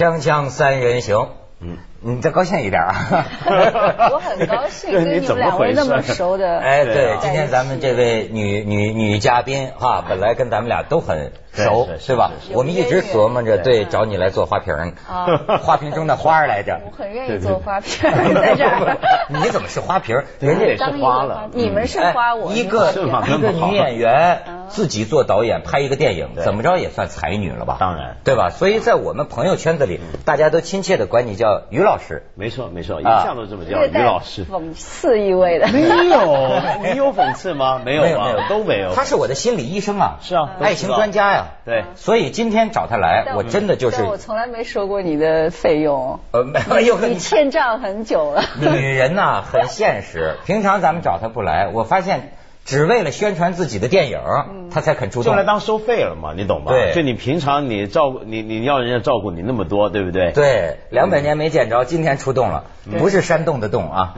锵锵三人行，嗯，你再高兴一点啊！我很高兴跟你们两位那么熟的。哎，对，今天咱们这位女女女嘉宾哈，本来跟咱们俩都很熟，是吧？我们一直琢磨着对找你来做花瓶，花瓶中的花来着。我很愿意做花瓶在这儿。你怎么是花瓶？人家也是花了。你们是花，我一个一个女演员自己做导演拍一个电影，怎么着也算才女了吧？当然，对吧？所以在我们朋友圈子里，大家都亲切的管你叫于老师。没错，没错，一向都这么叫于老师。讽刺意味的。没有，你有讽刺吗？没有，没有，没有，都没有。他是我的心理医生啊，是啊，爱情专家呀。对，所以今天找他来，我真的就是。我从来没收过你的费用。呃，没有，你欠账很久了。女人呐，很现实。平常咱们找他不来，我发现。只为了宣传自己的电影，他才肯出动，就来当收费了嘛，你懂吗？对，就你平常你照顾你你要人家照顾你那么多，对不对？对，两百年没见着，今天出动了，不是山洞的洞啊，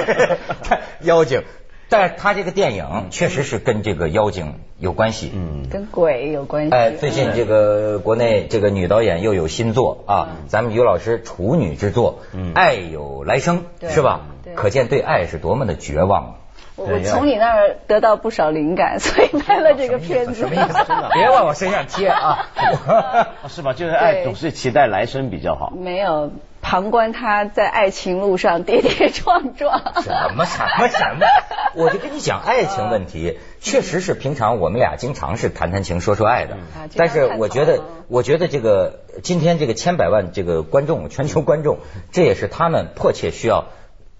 妖精。但是他这个电影确实是跟这个妖精有关系，嗯，跟鬼有关系。哎，最近这个国内这个女导演又有新作啊，咱们于老师处女之作《爱有来生》是吧？可见对爱是多么的绝望。我从你那儿得到不少灵感，所以拍了这个片子。什么意思？真的，别往我身上贴啊！是吧？就是爱总是期待来生比较好。没有旁观他在爱情路上跌跌撞撞。什么什么什么？我就跟你讲，爱情问题 确实是平常我们俩经常是谈谈情说说爱的。但是我觉得，我觉得这个今天这个千百万这个观众，全球观众，这也是他们迫切需要。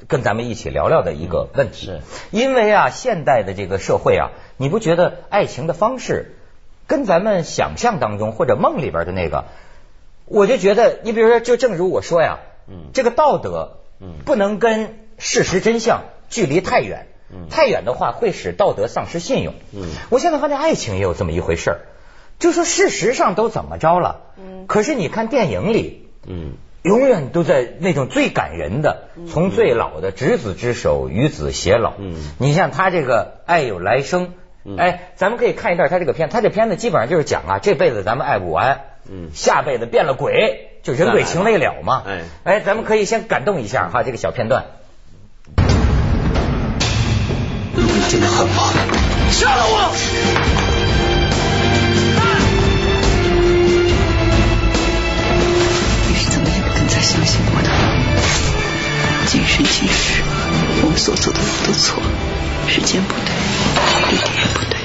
跟咱们一起聊聊的一个问题，因为啊，现代的这个社会啊，你不觉得爱情的方式跟咱们想象当中或者梦里边的那个，我就觉得，你比如说，就正如我说呀，嗯，这个道德，嗯，不能跟事实真相距离太远，嗯，太远的话会使道德丧失信用，嗯，我现在发现爱情也有这么一回事儿，就说事实上都怎么着了，嗯，可是你看电影里，嗯。永远都在那种最感人的，从最老的执子之手，与子偕老。嗯，你像他这个爱有来生，哎，咱们可以看一段他这个片，他这片子基本上就是讲啊，这辈子咱们爱不完，嗯，下辈子变了鬼，就人鬼情未了嘛。哎，哎，咱们可以先感动一下哈，这个小片段。如果你真的恨我，杀了我！所做的都错，时间不对，地点也不对。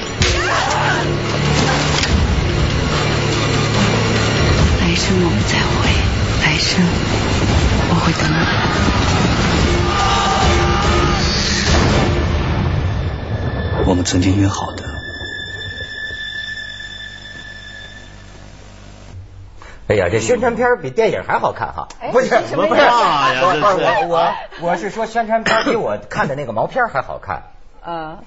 来生我们再会，来生我会等你。我们曾经约好哎呀，这宣传片比电影还好看哈！不是什么呀？我我我是说宣传片比我看的那个毛片还好看。啊，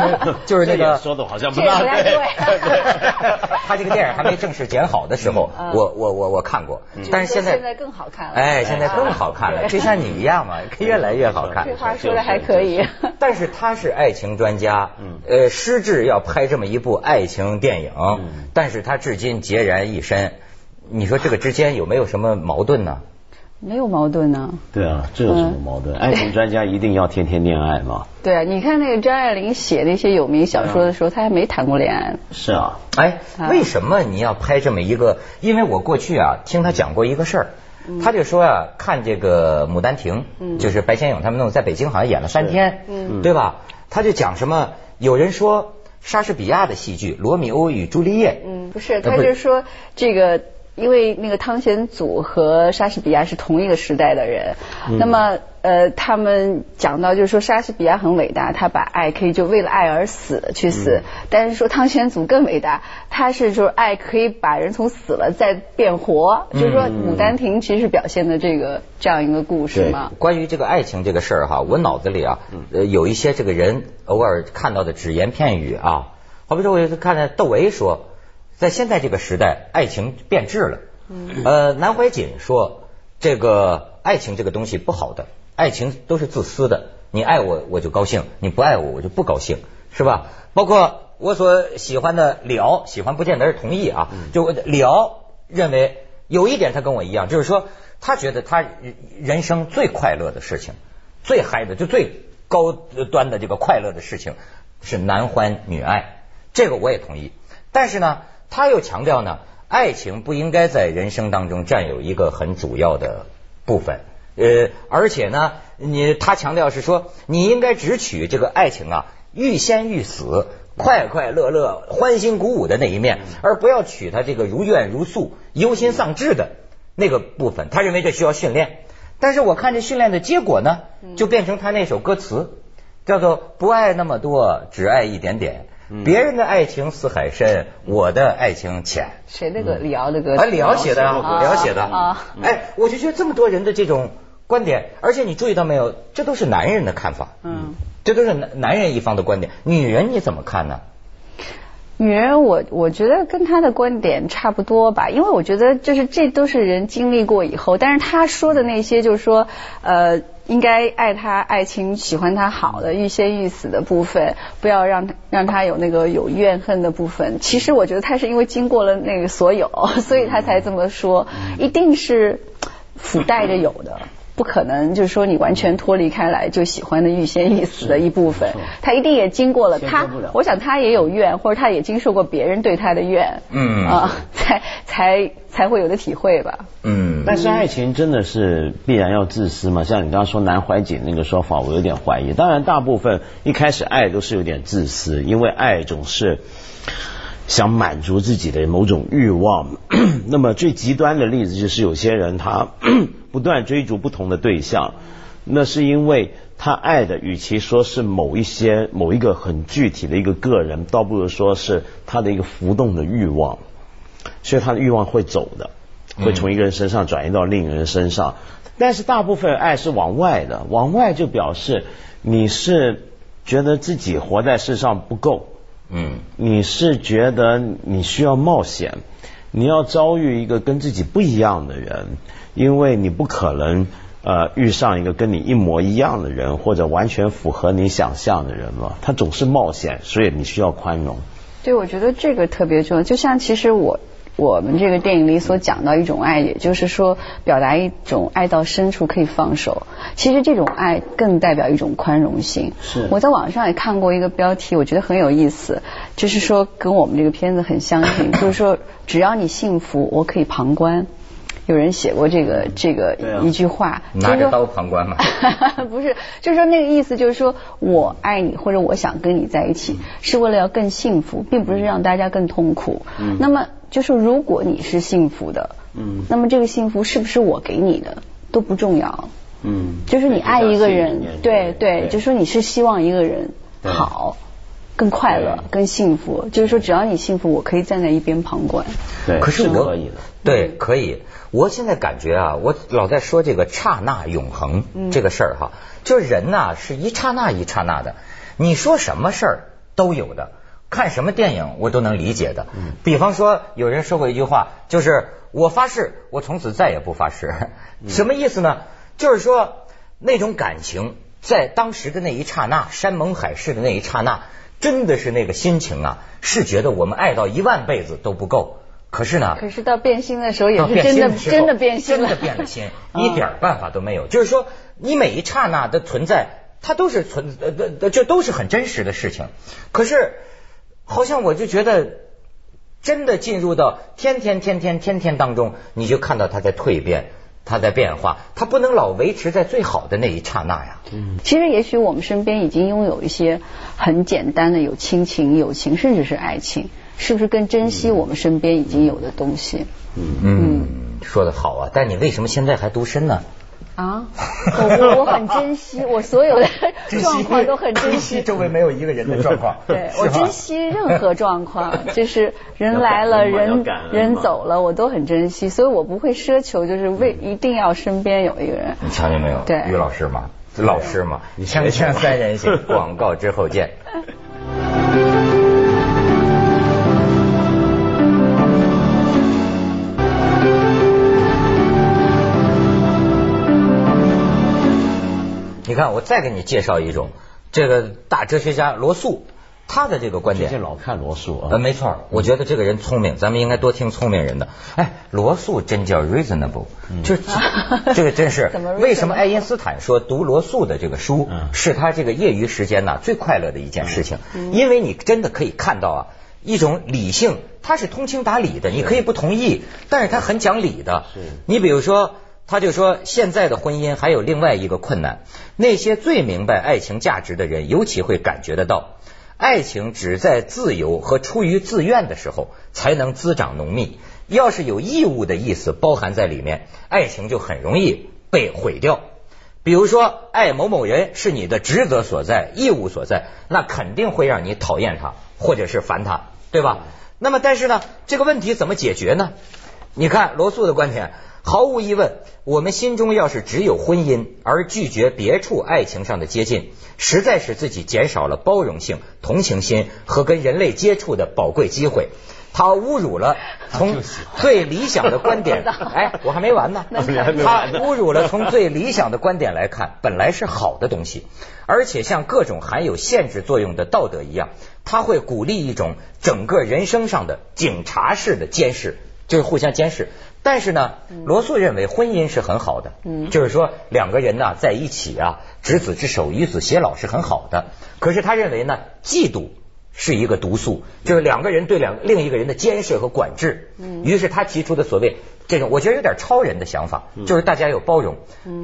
就是那个说的好像不大对。他这个电影还没正式剪好的时候，我我我我看过，但是现在现在更好看了。哎，现在更好看了，就像你一样嘛，越来越好看。这话说的还可以。但是他是爱情专家，呃，失志要拍这么一部爱情电影，但是他至今孑然一身。你说这个之间有没有什么矛盾呢？没有矛盾呢。对啊，这有什么矛盾？爱情专家一定要天天恋爱吗？对啊，你看那个张爱玲写那些有名小说的时候，她还没谈过恋爱。是啊，哎，为什么你要拍这么一个？因为我过去啊听他讲过一个事儿，他就说啊，看这个《牡丹亭》，就是白先勇他们弄在北京好像演了三天，对吧？他就讲什么？有人说莎士比亚的戏剧《罗密欧与朱丽叶》，嗯，不是，他就说这个。因为那个汤显祖和莎士比亚是同一个时代的人，那么呃，他们讲到就是说莎士比亚很伟大，他把爱可以就为了爱而死去死，但是说汤显祖更伟大，他是就是爱可以把人从死了再变活，就是说《牡丹亭》其实表现的这个这样一个故事嘛。关于这个爱情这个事儿哈，我脑子里啊，呃，有一些这个人偶尔看到的只言片语啊，好比说我有一次看见窦唯说。在现在这个时代，爱情变质了。呃，南怀瑾说，这个爱情这个东西不好的，爱情都是自私的。你爱我，我就高兴；你不爱我，我就不高兴，是吧？包括我所喜欢的李敖，喜欢不见得是同意啊。就李敖认为，有一点他跟我一样，就是说他觉得他人生最快乐的事情，最嗨的就最高端的这个快乐的事情是男欢女爱，这个我也同意。但是呢，他又强调呢，爱情不应该在人生当中占有一个很主要的部分。呃，而且呢，你他强调是说，你应该只取这个爱情啊，欲仙欲死。快快乐乐、欢欣鼓舞的那一面，而不要取他这个如怨如诉、忧心丧志的那个部分。他认为这需要训练，但是我看这训练的结果呢，就变成他那首歌词，叫做“不爱那么多，只爱一点点”。别人的爱情似海深，我的爱情浅。谁那个李敖的歌？啊，李敖写的啊，李敖写的啊。哎，我就觉得这么多人的这种观点，而且你注意到没有，这都是男人的看法。嗯。这都是男男人一方的观点，女人你怎么看呢？女人，我我觉得跟他的观点差不多吧，因为我觉得就是这都是人经历过以后，但是他说的那些就是说，呃，应该爱他爱情，喜欢他好的欲仙欲死的部分，不要让他让他有那个有怨恨的部分。其实我觉得他是因为经过了那个所有，所以他才这么说，一定是附带着有的。不可能，就是说你完全脱离开来就喜欢的欲仙欲死的一部分，他一定也经过了他，我想他也有怨，或者他也经受过别人对他的怨，嗯啊，才才才会有的体会吧。嗯，但是爱情真的是必然要自私吗？像你刚刚说南怀瑾那个说法，我有点怀疑。当然，大部分一开始爱都是有点自私，因为爱总是。想满足自己的某种欲望，那么最极端的例子就是有些人他 不断追逐不同的对象，那是因为他爱的与其说是某一些某一个很具体的一个个人，倒不如说是他的一个浮动的欲望，所以他的欲望会走的，会从一个人身上转移到另一个人身上，但是大部分爱是往外的，往外就表示你是觉得自己活在世上不够。嗯，你是觉得你需要冒险，你要遭遇一个跟自己不一样的人，因为你不可能呃遇上一个跟你一模一样的人，或者完全符合你想象的人嘛。他总是冒险，所以你需要宽容。对，我觉得这个特别重要。就像其实我。我们这个电影里所讲到一种爱，也就是说，表达一种爱到深处可以放手。其实这种爱更代表一种宽容性。是。我在网上也看过一个标题，我觉得很有意思，就是说跟我们这个片子很相近，就是说只要你幸福，我可以旁观。有人写过这个这个一句话，拿着刀旁观嘛？不是，就是说那个意思，就是说我爱你或者我想跟你在一起，是为了要更幸福，并不是让大家更痛苦。嗯那么。就是如果你是幸福的，嗯，那么这个幸福是不是我给你的都不重要，嗯，就是你爱一个人，对对，就说你是希望一个人好，更快乐，更幸福，就是说只要你幸福，我可以站在一边旁观，对，可是我可以的，对，可以。我现在感觉啊，我老在说这个刹那永恒这个事儿哈，就是人呐是一刹那一刹那的，你说什么事儿都有的。看什么电影我都能理解的，比方说有人说过一句话，就是我发誓我从此再也不发誓，什么意思呢？就是说那种感情在当时的那一刹那，山盟海誓的那一刹那，真的是那个心情啊，是觉得我们爱到一万辈子都不够。可是呢，可是到变心的时候也是真的真的变心了真的变了心，一点办法都没有。就是说你每一刹那的存在，它都是存呃呃，这都是很真实的事情。可是。好像我就觉得，真的进入到天天天天天天当中，你就看到他在蜕变，它在变化，它不能老维持在最好的那一刹那呀。嗯，其实也许我们身边已经拥有一些很简单的有亲情、友情，甚至是爱情，是不是更珍惜我们身边已经有的东西？嗯嗯，说的好啊，但你为什么现在还独身呢？啊，我我很珍惜，我所有的 状况都很珍惜。周围没有一个人的状况。对我珍惜任何状况，就是人来了，人人走了，我都很珍惜，所以我不会奢求，就是为一定要身边有一个人。你瞧见没有？对，于老师嘛，老师嘛，锵锵三人行，广告之后见。你看，我再给你介绍一种，这个大哲学家罗素，他的这个观点，最近老看罗素啊，呃，没错，我觉得这个人聪明，咱们应该多听聪明人的。哎，罗素真叫 reasonable，就 这个真是 为什么爱因斯坦说读罗素的这个书是他这个业余时间呢最快乐的一件事情？因为你真的可以看到啊，一种理性，他是通情达理的，你可以不同意，但是他很讲理的。你比如说，他就说现在的婚姻还有另外一个困难，那些最明白爱情价值的人，尤其会感觉得到。爱情只在自由和出于自愿的时候才能滋长浓密。要是有义务的意思包含在里面，爱情就很容易被毁掉。比如说，爱某某人是你的职责所在、义务所在，那肯定会让你讨厌他或者是烦他，对吧？那么，但是呢，这个问题怎么解决呢？你看罗素的观点。毫无疑问，我们心中要是只有婚姻而拒绝别处爱情上的接近，实在是自己减少了包容性、同情心和跟人类接触的宝贵机会。他侮辱了从最理想的观点，哎，我还没完呢。他侮辱了从最理想的观点来看，本来是好的东西，而且像各种含有限制作用的道德一样，他会鼓励一种整个人生上的警察式的监视，就是互相监视。但是呢，罗素认为婚姻是很好的，就是说两个人呢在一起啊，执子之手与子偕老是很好的。可是他认为呢，嫉妒是一个毒素，就是两个人对两另一个人的监视和管制。于是他提出的所谓这种，我觉得有点超人的想法，就是大家有包容，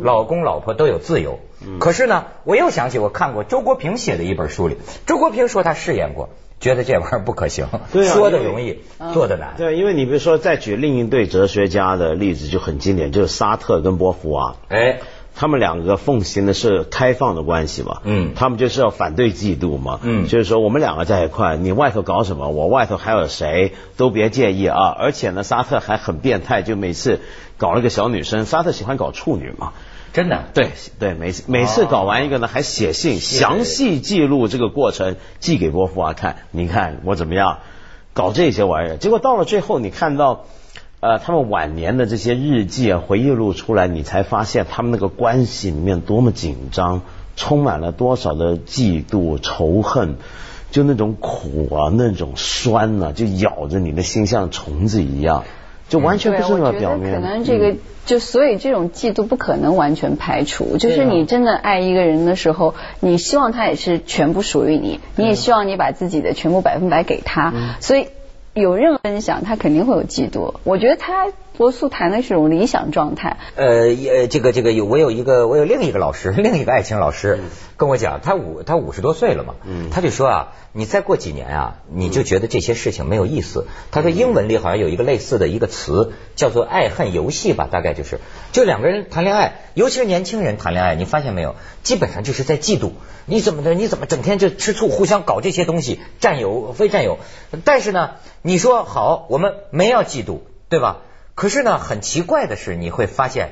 老公老婆都有自由。可是呢，我又想起我看过周国平写的一本书里，周国平说他试验过。觉得这玩意儿不可行，说的容易，做的难。对，因为你比如说，再举另一对哲学家的例子就很经典，就是沙特跟波伏娃。哎，他们两个奉行的是开放的关系嘛。嗯。他们就是要反对嫉妒嘛。嗯。就是说，我们两个在一块，你外头搞什么，我外头还有谁，都别介意啊。而且呢，沙特还很变态，就每次搞了个小女生，沙特喜欢搞处女嘛。真的，对对，每次每次搞完一个呢，还写信详细记录这个过程，寄给波伏娃看。你看我怎么样搞这些玩意儿？结果到了最后，你看到呃他们晚年的这些日记啊、回忆录出来，你才发现他们那个关系里面多么紧张，充满了多少的嫉妒、仇恨，就那种苦啊、那种酸呐，就咬着你的心，像虫子一样。就完全不是那么表面。可能这个就所以这种嫉妒不可能完全排除。就是你真的爱一个人的时候，你希望他也是全部属于你，你也希望你把自己的全部百分百给他。所以有任何分享，他肯定会有嫉妒。我觉得他罗素谈的是种理想状态。呃，这个这个有我有一个我有另一个老师，另一个爱情老师跟我讲，他五他五十多岁了嘛，他就说啊。你再过几年啊，你就觉得这些事情没有意思。他说英文里好像有一个类似的一个词，叫做爱恨游戏吧，大概就是，就两个人谈恋爱，尤其是年轻人谈恋爱，你发现没有，基本上就是在嫉妒，你怎么的，你怎么整天就吃醋，互相搞这些东西，占有非占有。但是呢，你说好，我们没要嫉妒，对吧？可是呢，很奇怪的是，你会发现，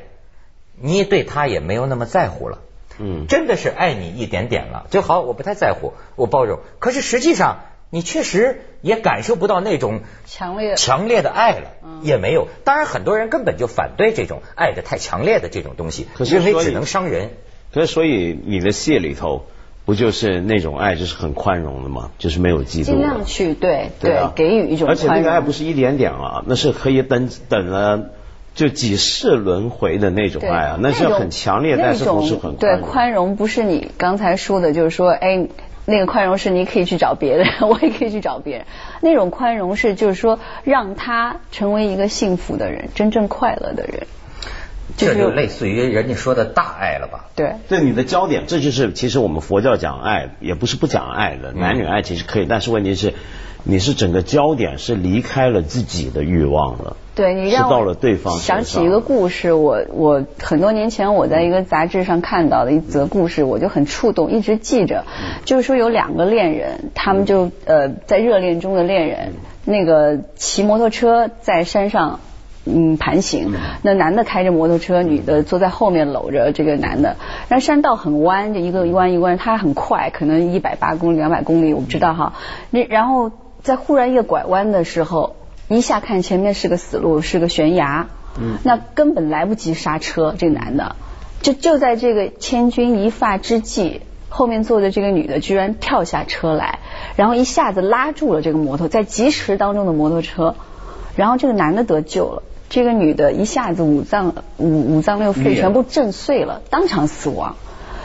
你对他也没有那么在乎了。嗯，真的是爱你一点点了就好，我不太在乎，我包容。可是实际上，你确实也感受不到那种强烈强烈的爱了，也没有。当然，很多人根本就反对这种爱的太强烈的这种东西，因为只能伤人。可是，所以你的戏里头不就是那种爱，就是很宽容的吗？就是没有嫉妒，尽量去对对给予一种，而且那个爱不是一点点啊，那是可以等等了。就几世轮回的那种爱啊，那是很强烈，但是不是很对宽容，不是你刚才说的，就是说，哎，那个宽容是你可以去找别人，我也可以去找别人。那种宽容是就是说，让他成为一个幸福的人，真正快乐的人。这就类似于人家说的大爱了吧？对，对你的焦点，这就是其实我们佛教讲爱，也不是不讲爱的，男女爱其实可以，但是问题是。你是整个焦点是离开了自己的欲望了，对你让到了对方。想起一个故事，我我很多年前我在一个杂志上看到的一则故事，我就很触动，一直记着。就是说有两个恋人，他们就呃在热恋中的恋人，那个骑摩托车在山上嗯盘行，那男的开着摩托车，女的坐在后面搂着这个男的。那山道很弯，就一个一弯一弯，他很快，可能一百八公里、两百公里，我不知道哈。那然后。在忽然一个拐弯的时候，一下看前面是个死路，是个悬崖，嗯，那根本来不及刹车。这男的就就在这个千钧一发之际，后面坐的这个女的居然跳下车来，然后一下子拉住了这个摩托，在疾驰当中的摩托车，然后这个男的得救了，这个女的一下子五脏五五脏六腑全部震碎了，当场死亡。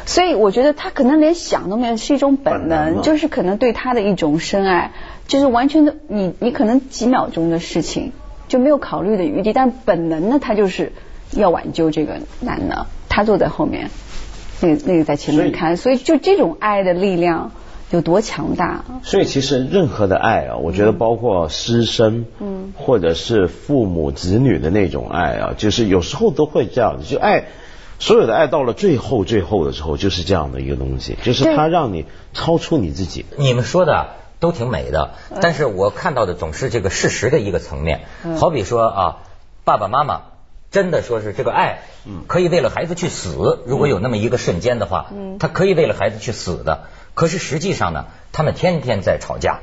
所以我觉得她可能连想都没有，是一种本能，就是可能对她的一种深爱，就是完全的你你可能几秒钟的事情就没有考虑的余地，但是本能呢，她就是要挽救这个男的，他坐在后面，那个那个在前面看，所以就这种爱的力量有多强大。所以其实任何的爱啊，我觉得包括师生，嗯，或者是父母子女的那种爱啊，就是有时候都会这样，就爱。所有的爱到了最后最后的时候，就是这样的一个东西，就是它让你超出你自己。你们说的都挺美的，但是我看到的总是这个事实的一个层面。好比说啊，爸爸妈妈真的说是这个爱，可以为了孩子去死，如果有那么一个瞬间的话，他可以为了孩子去死的。可是实际上呢，他们天天在吵架，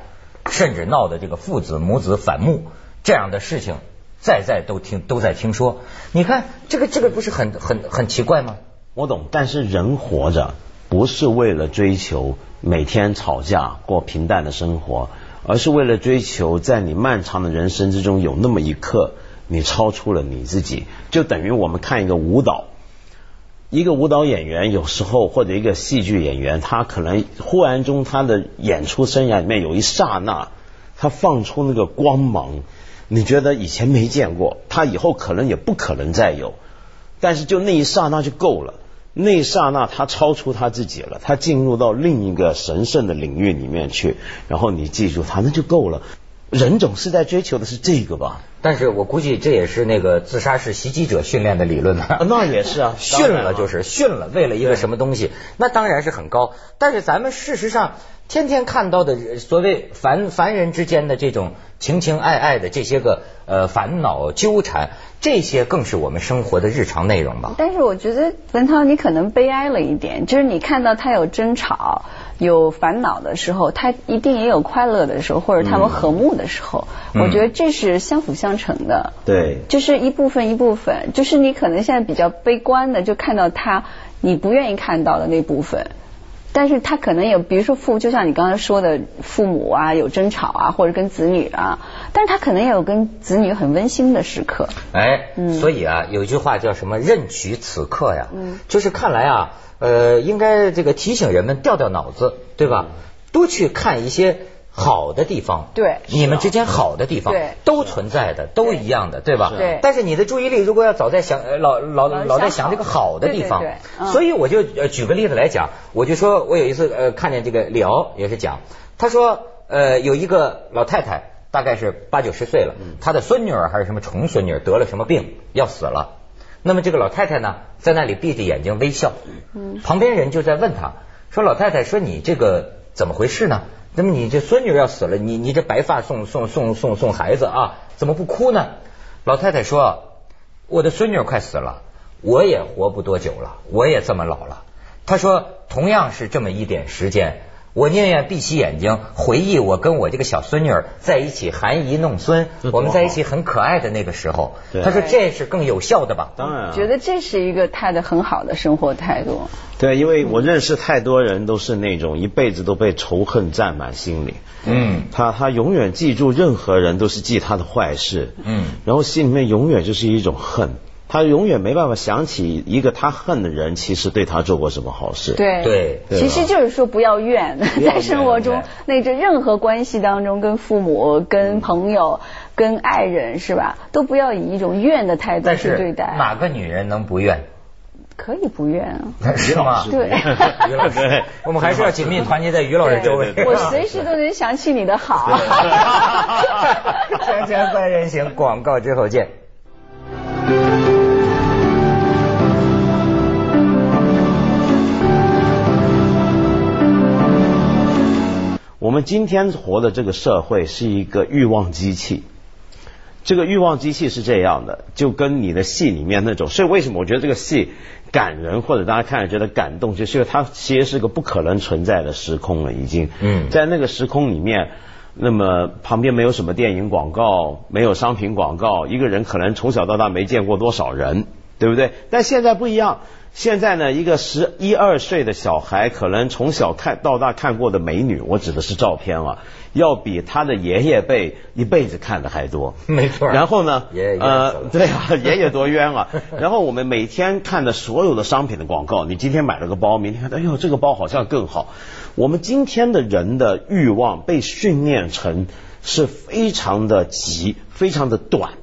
甚至闹的这个父子母子反目这样的事情。在在都听都在听说，你看这个这个不是很很很奇怪吗？我懂，但是人活着不是为了追求每天吵架过平淡的生活，而是为了追求在你漫长的人生之中有那么一刻，你超出了你自己，就等于我们看一个舞蹈，一个舞蹈演员有时候或者一个戏剧演员，他可能忽然中他的演出生涯里面有一刹那，他放出那个光芒。你觉得以前没见过，他以后可能也不可能再有，但是就那一刹那就够了，那一刹那他超出他自己了，他进入到另一个神圣的领域里面去，然后你记住他那就够了。人总是在追求的是这个吧？但是我估计这也是那个自杀式袭击者训练的理论呢。那也是啊，训了就是训了，为了一个什么东西，那当然是很高。但是咱们事实上天天看到的所谓凡凡人之间的这种情情爱爱的这些个呃烦恼纠缠，这些更是我们生活的日常内容吧。但是我觉得文涛你可能悲哀了一点，就是你看到他有争吵。有烦恼的时候，他一定也有快乐的时候，或者他们和睦的时候。我觉得这是相辅相成的。对，就是一部分一部分，就是你可能现在比较悲观的，就看到他你不愿意看到的那部分。但是他可能有，比如说父，就像你刚才说的，父母啊有争吵啊，或者跟子女啊，但是他可能也有跟子女很温馨的时刻。哎，所以啊，有一句话叫什么“任取此刻”呀，嗯就是看来啊。呃，应该这个提醒人们掉掉脑子，对吧？多去看一些好的地方，对，你们之间好的地方，对，都存在的，都一样的，对吧？对。但是你的注意力如果要早在想老老老在想这个好的地方，所以我就举个例子来讲，我就说我有一次呃看见这个李敖也是讲，他说呃有一个老太太大概是八九十岁了，她的孙女儿还是什么重孙女儿得了什么病要死了。那么这个老太太呢，在那里闭着眼睛微笑。嗯。旁边人就在问她，说：“老太太，说你这个怎么回事呢？那么你这孙女要死了，你你这白发送送送送送孩子啊，怎么不哭呢？”老太太说：“我的孙女快死了，我也活不多久了，我也这么老了。”她说：“同样是这么一点时间。”我宁愿闭起眼睛回忆我跟我这个小孙女儿在一起含饴弄孙，我们在一起很可爱的那个时候。他说这是更有效的吧？当然，觉得这是一个他的很好的生活态度。对，因为我认识太多人都是那种一辈子都被仇恨占满心里。嗯，他他永远记住任何人都是记他的坏事。嗯，然后心里面永远就是一种恨。他永远没办法想起一个他恨的人，其实对他做过什么好事。对对，其实就是说不要怨，在生活中，那这任何关系当中，跟父母、跟朋友、跟爱人，是吧？都不要以一种怨的态度去对待。哪个女人能不怨？可以不怨啊。是吗？对。于老师，我们还是要紧密团结在于老师周围。我随时都能想起你的好。锵锵三人行，广告之后见。我们今天活的这个社会是一个欲望机器，这个欲望机器是这样的，就跟你的戏里面那种，所以为什么我觉得这个戏感人，或者大家看着觉得感动，就是因为它其实是个不可能存在的时空了，已经。嗯。在那个时空里面，那么旁边没有什么电影广告，没有商品广告，一个人可能从小到大没见过多少人，对不对？但现在不一样，现在呢，一个十一二岁的小孩，可能从小看到大看过的美女，我指的是照片啊，要比他的爷爷辈一辈子看的还多。没错。然后呢，爷爷呃，对啊，爷爷多冤啊。然后我们每天看的所有的商品的广告，你今天买了个包，明天看，哎呦，这个包好像更好。我们今天的人的欲望被训练成是非常的急，非常的短。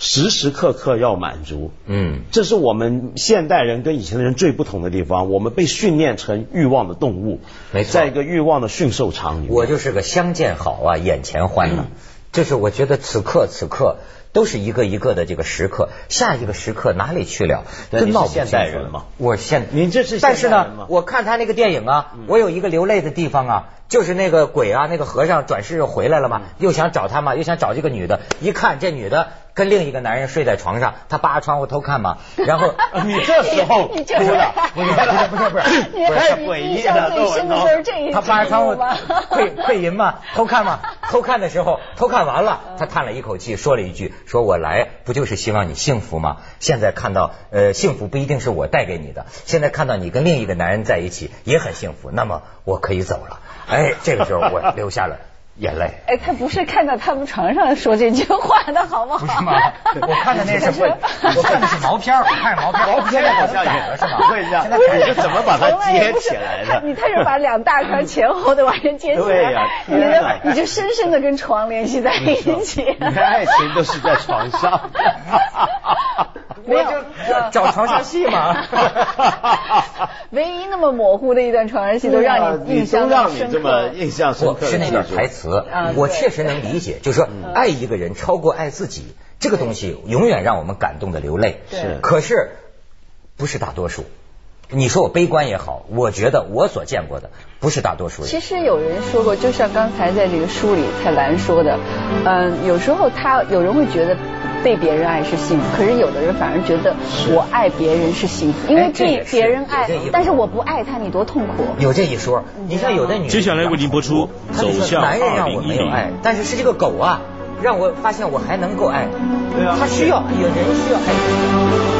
时时刻刻要满足，嗯，这是我们现代人跟以前的人最不同的地方。我们被训练成欲望的动物，没错，在一个欲望的驯兽场里。我就是个相见好啊，眼前欢呐。就是我觉得此刻此刻都是一个一个的这个时刻，下一个时刻哪里去了？真闹现代人嘛？我现您这是但是呢，我看他那个电影啊，我有一个流泪的地方啊，就是那个鬼啊，那个和尚转世又回来了嘛，又想找他嘛，又想找这个女的，一看这女的。跟另一个男人睡在床上，他扒着窗户偷看嘛，然后 你这时候哭了，不是不是不是不是，不是诡异的最深的就是这一他扒着窗户窥窥淫嘛，偷看嘛，偷看的时候偷看完了，他叹了一口气，说了一句：说我来不就是希望你幸福吗？现在看到呃幸福不一定是我带给你的，现在看到你跟另一个男人在一起也很幸福，那么我可以走了。哎，这个时候我留下了。眼泪。哎，他不是看到他们床上说这句话的好不好？不是吗？我看的那是会，我看的是毛片我看毛片毛片好像改了是吗？会这样。你是怎么把它接起来的？你他是把两大块前后的完全接起来。对呀，你的你就深深的跟床联系在一起。你的爱情都是在床上。没有找床上戏嘛？唯一那么模糊的一段床上戏，都让你印象让你这么印象深刻。是那段台词，我确实能理解。就是说，爱一个人超过爱自己，这个东西永远让我们感动的流泪。是，可是不是大多数。你说我悲观也好，我觉得我所见过的不是大多数人。其实有人说过，就像刚才在这个书里蔡澜说的，嗯，有时候他有人会觉得。被别人爱是幸福，可是有的人反而觉得我爱别人是幸福，因为被别人爱，但是我不爱他，你多痛苦。有这一说，你像有的女，接下来为您播出走向男人让我没有爱，但是是这个狗啊，让我发现我还能够爱。对啊，他需要有人需要爱。